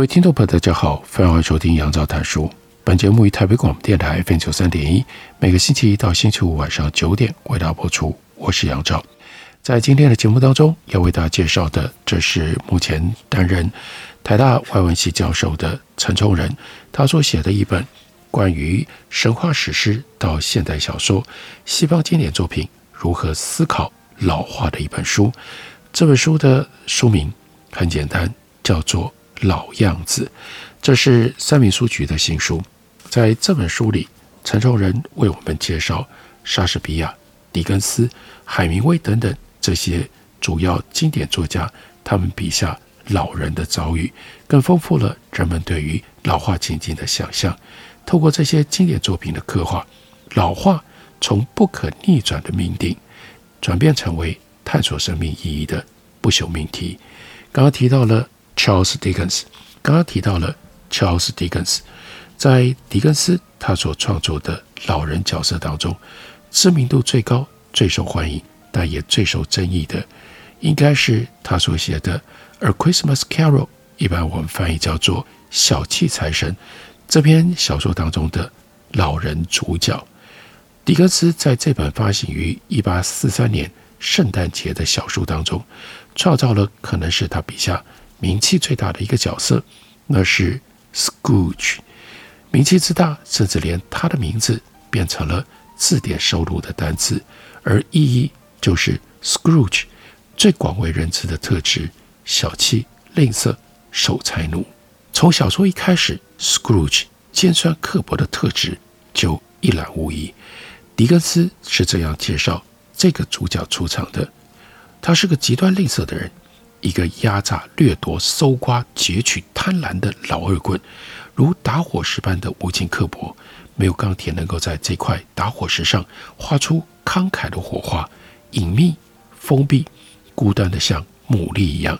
各位听众朋友，大家好，欢迎收听杨照谈书。本节目于台北广播电台 FM 九三点一，每个星期一到星期五晚上九点为大家播出。我是杨照，在今天的节目当中，要为大家介绍的，这是目前担任台大外文系教授的陈崇仁，他所写的一本关于神话史诗到现代小说、西方经典作品如何思考老化的一本书。这本书的书名很简单，叫做。老样子，这是三民书局的新书。在这本书里，陈崇仁为我们介绍莎士比亚、狄更斯、海明威等等这些主要经典作家，他们笔下老人的遭遇，更丰富了人们对于老化情境的想象。透过这些经典作品的刻画，老化从不可逆转的命定，转变成为探索生命意义的不朽命题。刚刚提到了。Charles Dickens，刚刚提到了 Charles Dickens，在狄更斯他所创作的老人角色当中，知名度最高、最受欢迎，但也最受争议的，应该是他所写的《A Christmas Carol》，一般我们翻译叫做《小气财神》这篇小说当中的老人主角。狄更斯在这本发行于一八四三年圣诞节的小书当中，创造了可能是他笔下。名气最大的一个角色，那是 Scrooge。名气之大，甚至连他的名字变成了字典收录的单词，而意义就是 Scrooge 最广为人知的特质：小气、吝啬、守财奴。从小说一开始，Scrooge 尖酸刻薄的特质就一览无遗。狄更斯是这样介绍这个主角出场的：他是个极端吝啬的人。一个压榨、掠夺、搜刮、擷取、贪婪的老恶棍，如打火石般的无情刻薄，没有钢铁能够在这块打火石上画出慷慨的火花，隐秘、封闭、孤单的像牡蛎一样。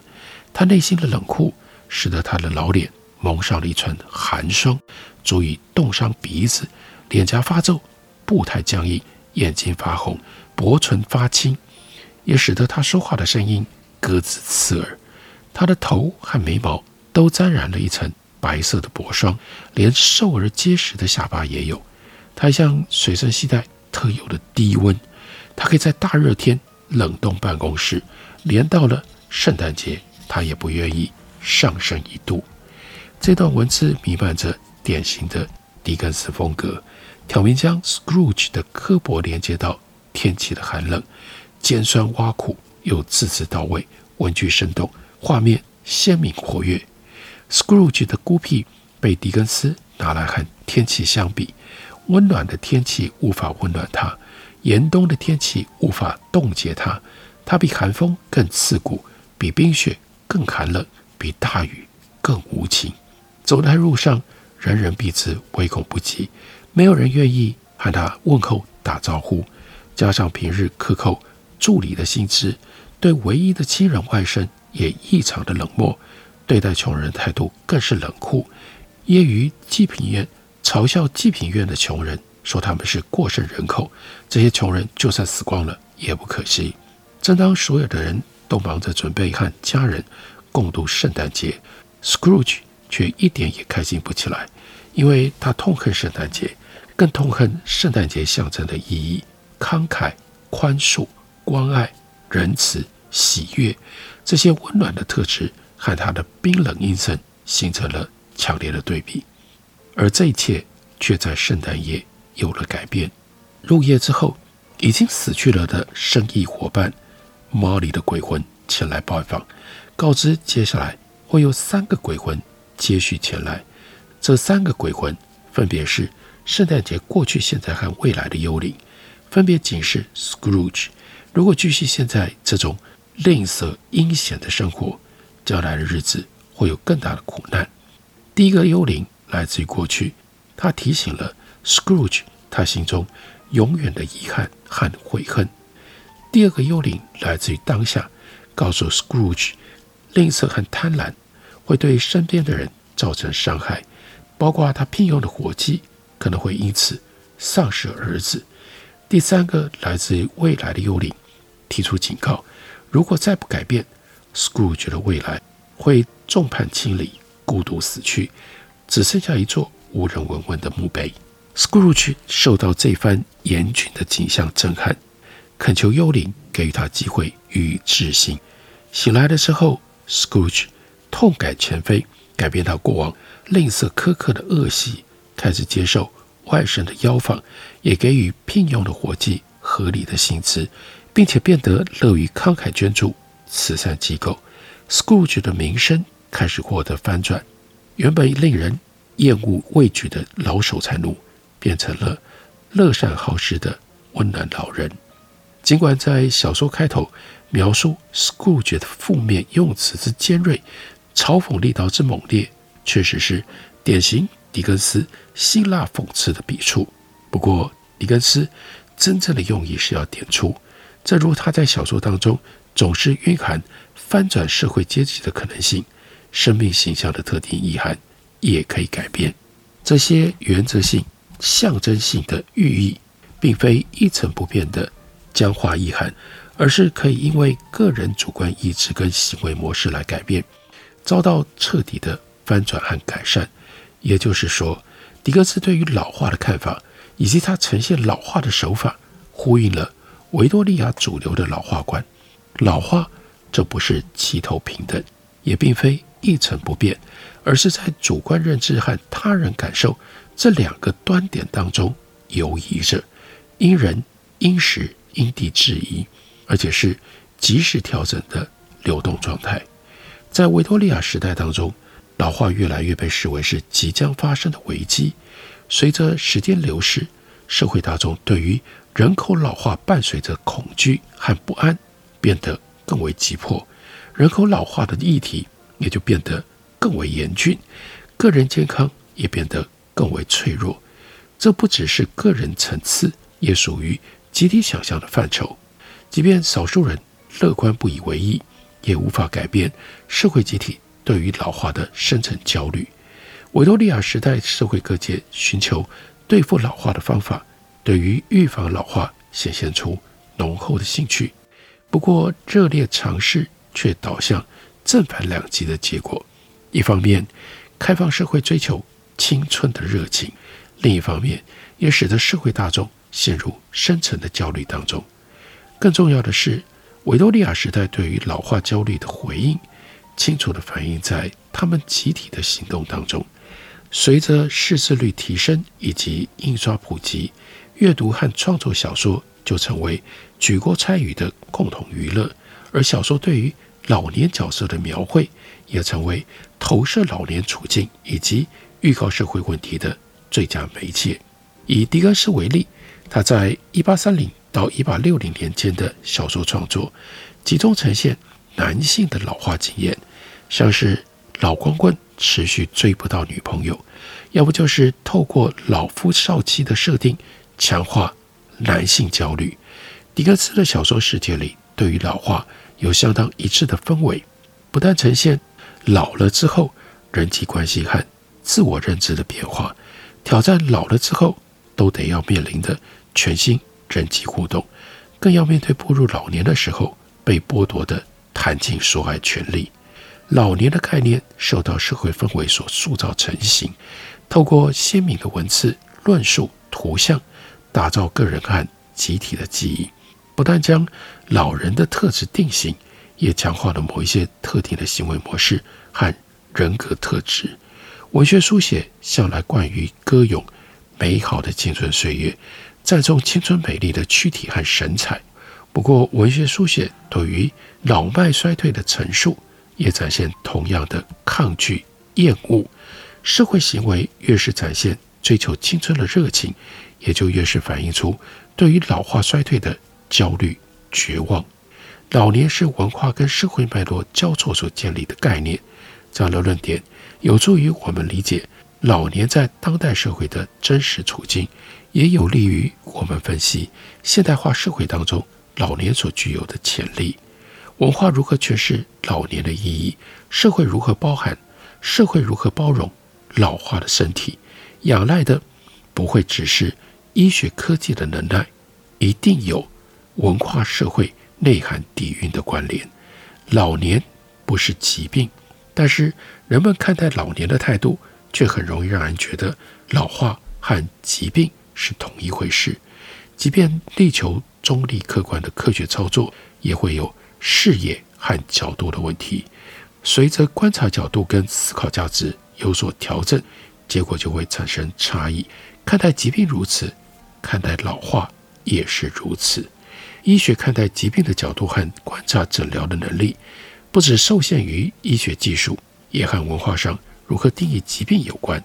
他内心的冷酷，使得他的老脸蒙上了一层寒霜，足以冻伤鼻子，脸颊发皱，步态僵硬，眼睛发红，薄唇发青，也使得他说话的声音。鸽子刺耳，他的头和眉毛都沾染了一层白色的薄霜，连瘦而结实的下巴也有。它像随身携带特有的低温，它可以在大热天冷冻办公室，连到了圣诞节，它也不愿意上升一度。这段文字弥漫着典型的狄更斯风格，挑明将 Scrooge 的刻薄连接到天气的寒冷，尖酸挖苦。又字字到位，文句生动，画面鲜明活跃。Scrooge 的孤僻被狄更斯拿来和天气相比，温暖的天气无法温暖他，严冬的天气无法冻结他，他比寒风更刺骨，比冰雪更寒冷，比大雨更无情。走在路上，人人避之唯恐不及，没有人愿意和他问候打招呼。加上平日克扣助理的薪资。对唯一的亲人外甥也异常的冷漠，对待穷人态度更是冷酷。揶揄济贫院，嘲笑济贫院的穷人，说他们是过剩人口。这些穷人就算死光了也不可惜。正当所有的人都忙着准备和家人共度圣诞节，Scrooge 却一点也开心不起来，因为他痛恨圣诞节，更痛恨圣诞节象征的意义：慷慨、宽恕、关爱。仁慈、喜悦，这些温暖的特质和他的冰冷阴森形成了强烈的对比，而这一切却在圣诞夜有了改变。入夜之后，已经死去了的生意伙伴毛利的鬼魂前来拜访，告知接下来会有三个鬼魂接续前来。这三个鬼魂分别是圣诞节过去、现在和未来的幽灵，分别警示 Scrooge。如果继续现在这种吝啬阴险的生活，将来的日子会有更大的苦难。第一个幽灵来自于过去，他提醒了 Scrooge 他心中永远的遗憾和悔恨。第二个幽灵来自于当下，告诉 Scrooge，吝啬和贪婪会对身边的人造成伤害，包括他聘用的伙计可能会因此丧失儿子。第三个来自于未来的幽灵提出警告：如果再不改变，Scrooge 的未来会众叛亲离、孤独死去，只剩下一座无人闻闻的墓碑。Scrooge 受到这番严峻的景象震撼。恳求幽灵给予他机会予以置信。醒来的时候，Scrooge 痛改前非，改变他过往吝啬苛刻的恶习，开始接受外甥的邀访，也给予聘用的伙计合理的薪资，并且变得乐于慷慨捐助慈善机构。Scrooge 的名声开始获得翻转，原本令人厌恶畏惧的老守财奴，变成了乐善好施的温暖老人。尽管在小说开头描述 Scrooge 的负面用词之尖锐，嘲讽力道之猛烈，确实是典型狄更斯辛辣讽刺的笔触。不过，狄更斯真正的用意是要点出，正如他在小说当中总是蕴含翻转社会阶级的可能性，生命形象的特定意涵也可以改变。这些原则性、象征性的寓意，并非一成不变的。僵化意涵，而是可以因为个人主观意志跟行为模式来改变，遭到彻底的翻转和改善。也就是说，狄更斯对于老化的看法，以及他呈现老化的手法，呼应了维多利亚主流的老化观。老化这不是齐头平等，也并非一成不变，而是在主观认知和他人感受这两个端点当中游移着，因人因时。因地制宜，而且是及时调整的流动状态。在维多利亚时代当中，老化越来越被视为是即将发生的危机。随着时间流逝，社会大众对于人口老化伴随着恐惧和不安变得更为急迫，人口老化的议题也就变得更为严峻，个人健康也变得更为脆弱。这不只是个人层次，也属于。集体想象的范畴，即便少数人乐观不以为意，也无法改变社会集体对于老化的深层焦虑。维多利亚时代社会各界寻求对付老化的方法，对于预防老化显现出浓厚的兴趣。不过，热烈尝试却导向正反两极的结果。一方面，开放社会追求青春的热情；另一方面，也使得社会大众。陷入深层的焦虑当中。更重要的是，维多利亚时代对于老化焦虑的回应，清楚地反映在他们集体的行动当中。随着识字率提升以及印刷普及，阅读和创作小说就成为举国参与的共同娱乐。而小说对于老年角色的描绘，也成为投射老年处境以及预告社会问题的最佳媒介。以狄更斯为例。他在一八三零到一八六零年间的小说创作，集中呈现男性的老化经验，像是老光棍持续追不到女朋友，要不就是透过老夫少妻的设定，强化男性焦虑。狄更斯的小说世界里，对于老化有相当一致的氛围，不但呈现老了之后人际关系和自我认知的变化，挑战老了之后都得要面临的。全新人际互动，更要面对步入老年的时候被剥夺的谈情说爱权利。老年的概念受到社会氛围所塑造成型，透过鲜明的文字、论述、图像，打造个人和集体的记忆。不但将老人的特质定型，也强化了某一些特定的行为模式和人格特质。文学书写向来惯于歌咏美好的青春岁月。赞颂青春美丽的躯体和神采，不过文学书写对于老迈衰退的陈述，也展现同样的抗拒、厌恶。社会行为越是展现追求青春的热情，也就越是反映出对于老化衰退的焦虑、绝望。老年是文化跟社会脉络交错所建立的概念。这样的论点有助于我们理解老年在当代社会的真实处境，也有利于我们分析现代化社会当中老年所具有的潜力。文化如何诠释老年的意义？社会如何包含？社会如何包容老化的身体？仰赖的不会只是医学科技的能耐，一定有文化社会内涵底蕴的关联。老年不是疾病。但是人们看待老年的态度，却很容易让人觉得老化和疾病是同一回事。即便力求中立客观的科学操作，也会有视野和角度的问题。随着观察角度跟思考价值有所调整，结果就会产生差异。看待疾病如此，看待老化也是如此。医学看待疾病的角度和观察诊疗的能力。不只受限于医学技术，也和文化上如何定义疾病有关。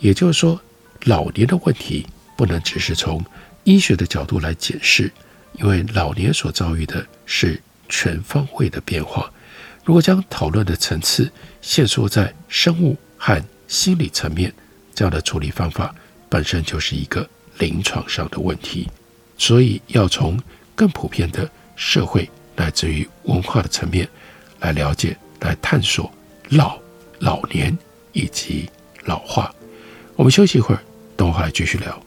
也就是说，老年的问题不能只是从医学的角度来解释，因为老年所遭遇的是全方位的变化。如果将讨论的层次限缩在生物和心理层面，这样的处理方法本身就是一个临床上的问题。所以，要从更普遍的社会乃至于文化的层面。来了解、来探索老、老年以及老化。我们休息一会儿，等会儿来继续聊。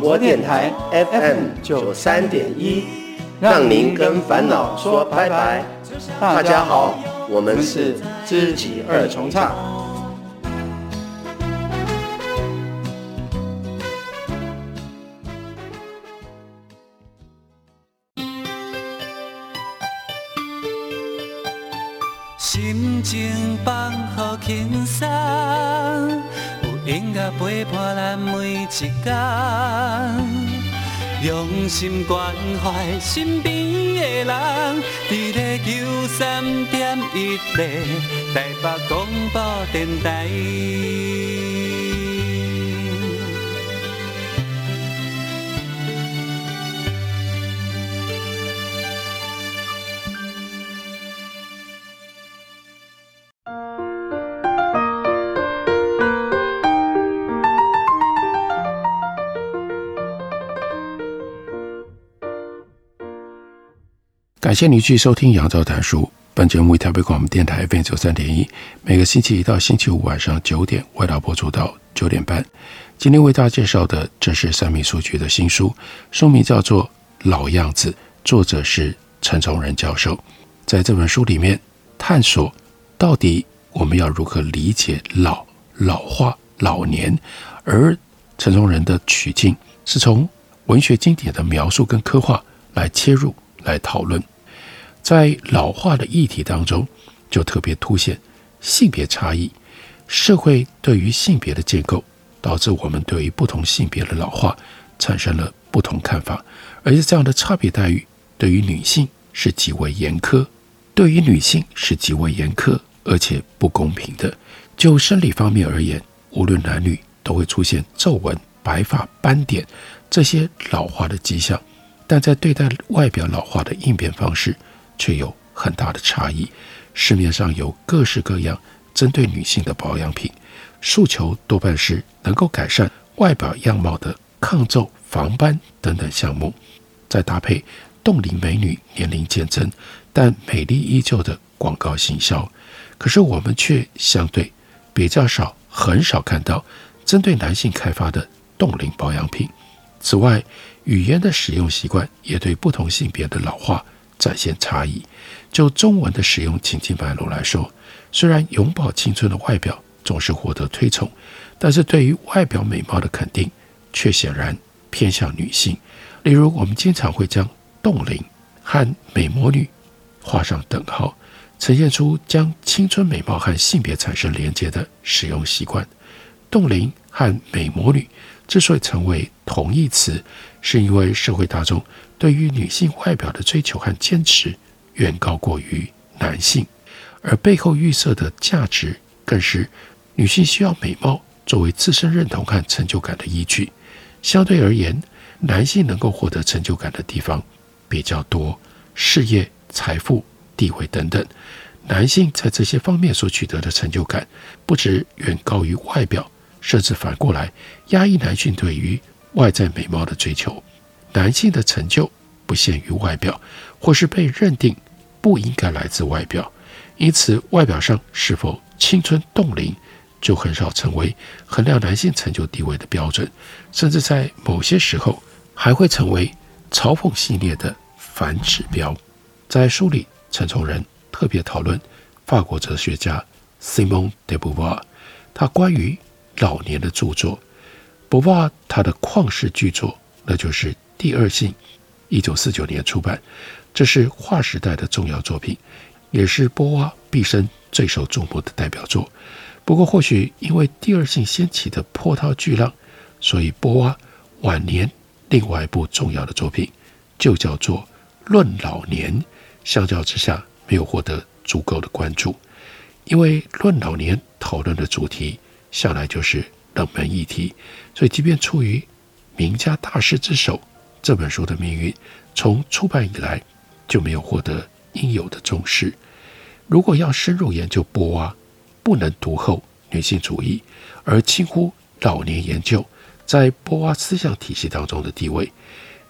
广播电台 FM 九三点一，让您跟烦恼说拜拜。大家好，我们是知己二重唱。陪伴咱每一天，用心关怀身边的人，伫咧九三点一台北广播电台。感谢你继续收听杨照谈书。本节目为台北广播电台 FM 九三点一，每个星期一到星期五晚上九点，为大家播出到九点半。今天为大家介绍的，这是三民书局的新书，书名叫做《老样子》，作者是陈崇仁教授。在这本书里面，探索到底我们要如何理解老、老化、老年，而陈崇仁的取径是从文学经典的描述跟刻画来切入来讨论。在老化的议题当中，就特别凸显性别差异。社会对于性别的建构，导致我们对于不同性别的老化产生了不同看法。而且这样的差别待遇，对于女性是极为严苛，对于女性是极为严苛而且不公平的。就生理方面而言，无论男女都会出现皱纹、白发、斑点这些老化的迹象。但在对待外表老化的应变方式，却有很大的差异。市面上有各式各样针对女性的保养品，诉求多半是能够改善外表样貌的抗皱、防斑等等项目，再搭配冻龄美女年龄渐增但美丽依旧的广告行销。可是我们却相对比较少，很少看到针对男性开发的冻龄保养品。此外，语言的使用习惯也对不同性别的老化展现差异。就中文的使用情境脉络来说，虽然永葆青春的外表总是获得推崇，但是对于外表美貌的肯定却显然偏向女性。例如，我们经常会将冻龄和美魔女画上等号，呈现出将青春美貌和性别产生连接的使用习惯。冻龄和美魔女之所以成为同义词，是因为社会大众对于女性外表的追求和坚持远高过于男性，而背后预设的价值更是女性需要美貌作为自身认同和成就感的依据。相对而言，男性能够获得成就感的地方比较多，事业、财富、地位等等。男性在这些方面所取得的成就感，不止远高于外表，甚至反过来压抑男性对于外在美貌的追求。男性的成就不限于外表，或是被认定不应该来自外表，因此外表上是否青春冻龄，就很少成为衡量男性成就地位的标准，甚至在某些时候还会成为嘲讽系列的反指标。在书里，陈崇仁特别讨论法国哲学家 Simon de Beauvoir，他关于老年的著作。Beauvoir 他的旷世巨作，那就是《第二性》，一九四九年出版，这是划时代的重要作品，也是波娃毕生最受瞩目的代表作。不过，或许因为第二性掀起的波涛巨浪，所以波娃晚年另外一部重要的作品就叫做《论老年》，相较之下没有获得足够的关注。因为《论老年》讨论的主题向来就是冷门议题，所以即便出于名家大师之手，这本书的命运从出版以来就没有获得应有的重视。如果要深入研究波娃，不能读厚女性主义，而轻忽老年研究在波娃思想体系当中的地位。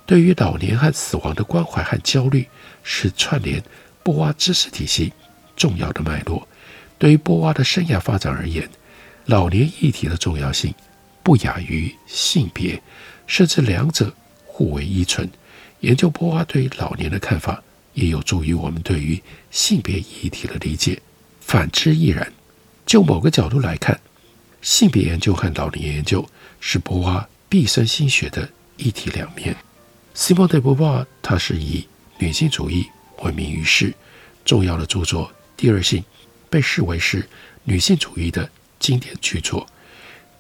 对于老年和死亡的关怀和焦虑，是串联波娃知识体系重要的脉络。对于波娃的生涯发展而言，老年议题的重要性不亚于性别，甚至两者互为依存。研究波娃对老年的看法，也有助于我们对于性别议题的理解。反之亦然。就某个角度来看，性别研究和老年研究是波娃毕生心血的一体两面。西蒙德·波娃，他是以女性主义闻名于世，重要的著作《第二性》被视为是女性主义的经典巨作。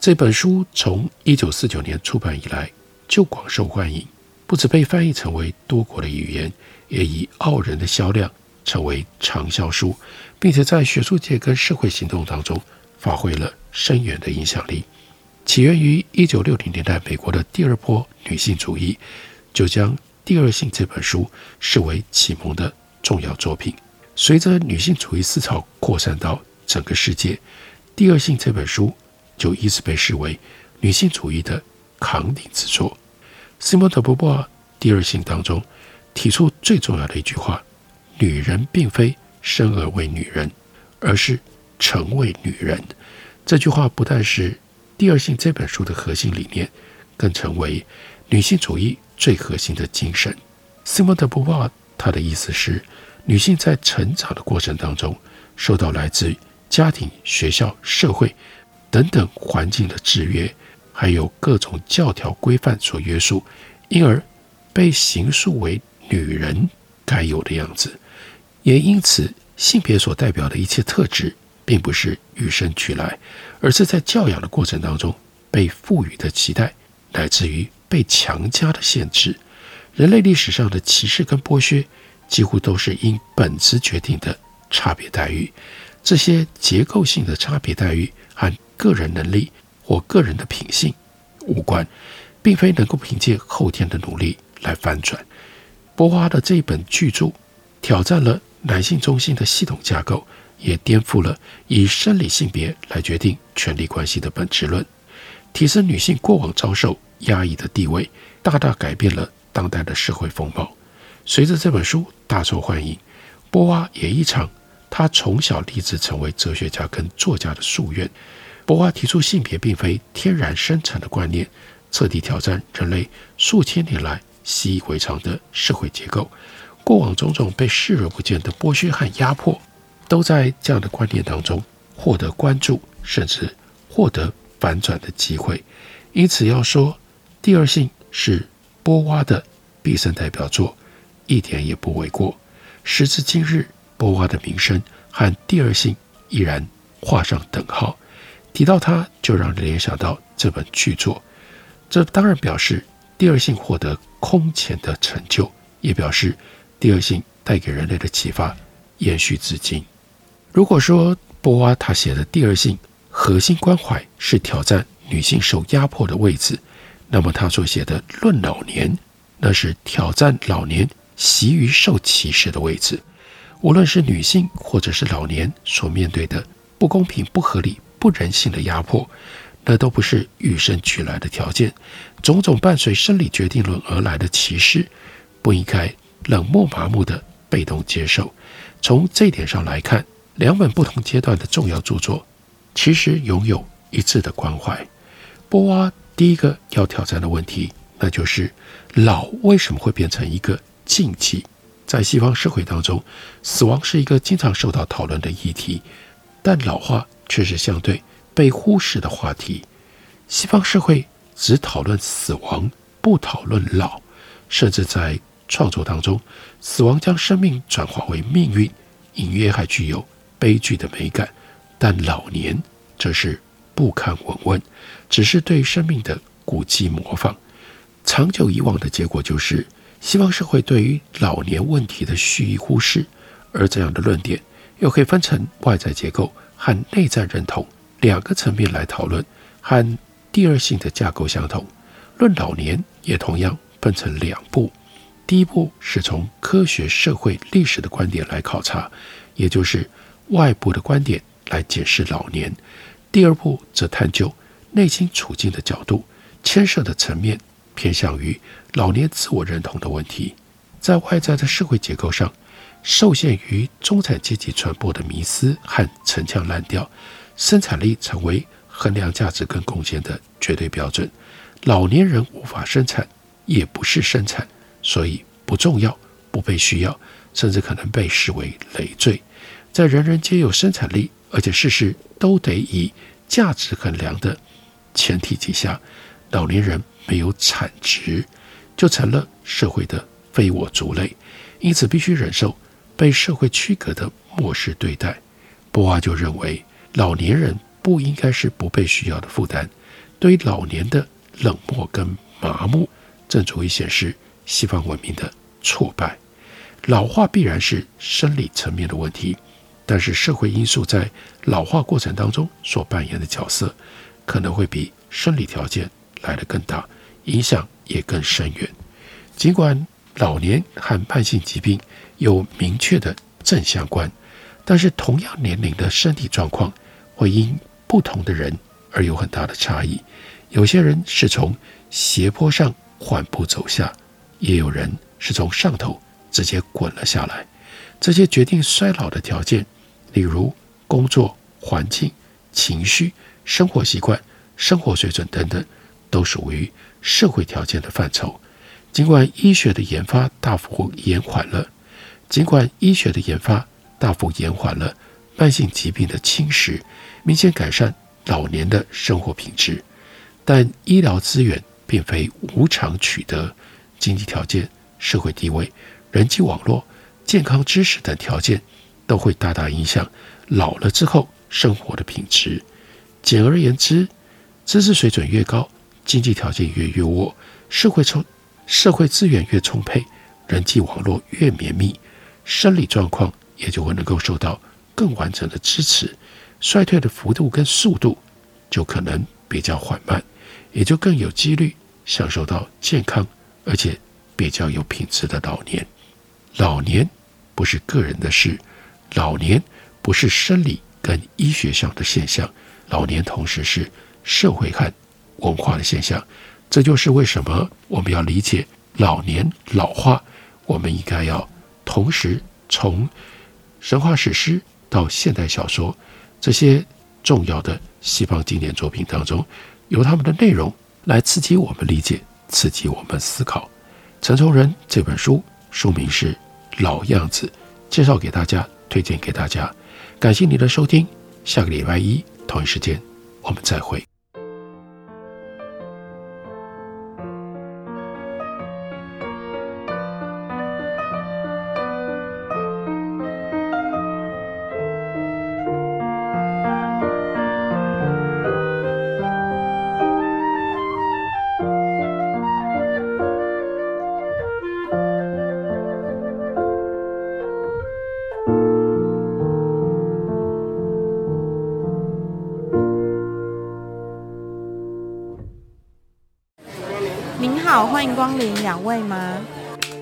这本书从一九四九年出版以来就广受欢迎，不止被翻译成为多国的语言，也以傲人的销量成为畅销书。并且在学术界跟社会行动当中发挥了深远的影响力。起源于一九六零年代美国的第二波女性主义，就将《第二性》这本书视为启蒙的重要作品。随着女性主义思潮扩散到整个世界，《第二性》这本书就一直被视为女性主义的扛鼎之作。西蒙德·波娃《第二性》当中提出最重要的一句话：“女人并非。”生而为女人，而是成为女人。这句话不但是《第二性》这本书的核心理念，更成为女性主义最核心的精神。西蒙德·波娃她的意思是，女性在成长的过程当中，受到来自家庭、学校、社会等等环境的制约，还有各种教条规范所约束，因而被形塑为女人该有的样子。也因此，性别所代表的一切特质，并不是与生俱来，而是在教养的过程当中被赋予的期待，乃至于被强加的限制。人类历史上的歧视跟剥削，几乎都是因本质决定的差别待遇。这些结构性的差别待遇和个人能力或个人的品性无关，并非能够凭借后天的努力来翻转。波娃的这一本巨著，挑战了。男性中心的系统架构也颠覆了以生理性别来决定权力关系的本质论，提升女性过往遭受压抑的地位，大大改变了当代的社会风貌。随着这本书大受欢迎，波娃也一场他从小立志成为哲学家跟作家的夙愿。波娃提出性别并非天然生成的观念，彻底挑战人类数千年来习以为常的社会结构。过往种种被视而不见的剥削和压迫，都在这样的观念当中获得关注，甚至获得反转的机会。因此，要说《第二性》是波娃的毕生代表作，一点也不为过。时至今日，波娃的名声和第二性依然画上等号。提到他，就让人联想到这本巨作。这当然表示第二性获得空前的成就，也表示第二性带给人类的启发延续至今。如果说波娃他写的第二性核心关怀是挑战女性受压迫的位置，那么他所写的《论老年》，那是挑战老年习于受歧视的位置。无论是女性或者是老年所面对的不公平、不合理、不人性的压迫，那都不是与生俱来的条件。种种伴随生理决定论而来的歧视，不应该冷漠麻木地被动接受。从这一点上来看，两本不同阶段的重要著作，其实拥有一致的关怀。波娃第一个要挑战的问题，那就是老为什么会变成一个禁忌？在西方社会当中，死亡是一个经常受到讨论的议题，但老化却是相对被忽视的话题。西方社会只讨论死亡，不讨论老，甚至在创作当中，死亡将生命转化为命运，隐约还具有悲剧的美感。但老年则是不堪闻问，只是对生命的古迹模仿。长久以往的结果就是。西方社会对于老年问题的蓄意忽视，而这样的论点又可以分成外在结构和内在认同两个层面来讨论，和第二性的架构相同。论老年也同样分成两步，第一步是从科学、社会、历史的观点来考察，也就是外部的观点来解释老年；第二步则探究内心处境的角度，牵涉的层面。偏向于老年自我认同的问题，在外在的社会结构上，受限于中产阶级传播的迷思和陈腔滥调，生产力成为衡量价值跟贡献的绝对标准。老年人无法生产，也不是生产，所以不重要，不被需要，甚至可能被视为累赘。在人人皆有生产力，而且事事都得以价值衡量的前提之下，老年人。没有产值，就成了社会的非我族类，因此必须忍受被社会区隔的漠视对待。波娃就认为，老年人不应该是不被需要的负担。对于老年的冷漠跟麻木，正足以显示西方文明的挫败。老化必然是生理层面的问题，但是社会因素在老化过程当中所扮演的角色，可能会比生理条件来得更大。影响也更深远。尽管老年和慢性疾病有明确的正相关，但是同样年龄的身体状况会因不同的人而有很大的差异。有些人是从斜坡上缓步走下，也有人是从上头直接滚了下来。这些决定衰老的条件，例如工作环境、情绪、生活习惯、生活水准等等，都属于。社会条件的范畴，尽管医学的研发大幅延缓了，尽管医学的研发大幅延缓了慢性疾病的侵蚀，明显改善老年的生活品质，但医疗资源并非无偿取得，经济条件、社会地位、人际网络、健康知识等条件都会大大影响老了之后生活的品质。简而言之，知识水准越高。经济条件越优渥，社会充社会资源越充沛，人际网络越绵密，生理状况也就会能够受到更完整的支持，衰退的幅度跟速度就可能比较缓慢，也就更有几率享受到健康而且比较有品质的老年。老年不是个人的事，老年不是生理跟医学上的现象，老年同时是社会和。文化的现象，这就是为什么我们要理解老年老化。我们应该要同时从神话史诗到现代小说这些重要的西方经典作品当中，由他们的内容来刺激我们理解，刺激我们思考。陈崇仁这本书书名是《老样子》，介绍给大家，推荐给大家。感谢你的收听，下个礼拜一同一时间我们再会。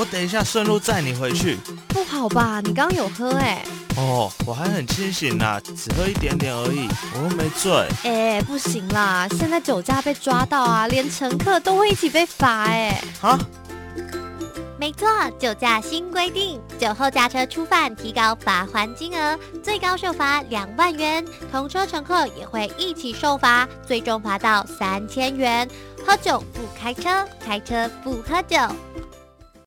我等一下顺路载你回去。不好吧？你刚刚有喝哎。哦，我还很清醒呐，只喝一点点而已，我又没醉。哎，不行啦，现在酒驾被抓到啊，连乘客都会一起被罚哎。啊？没错，酒驾新规定，酒后驾车初犯提高罚还金额，最高受罚两万元，同车乘客也会一起受罚，最终罚到三千元。喝酒不开车，开车不喝酒。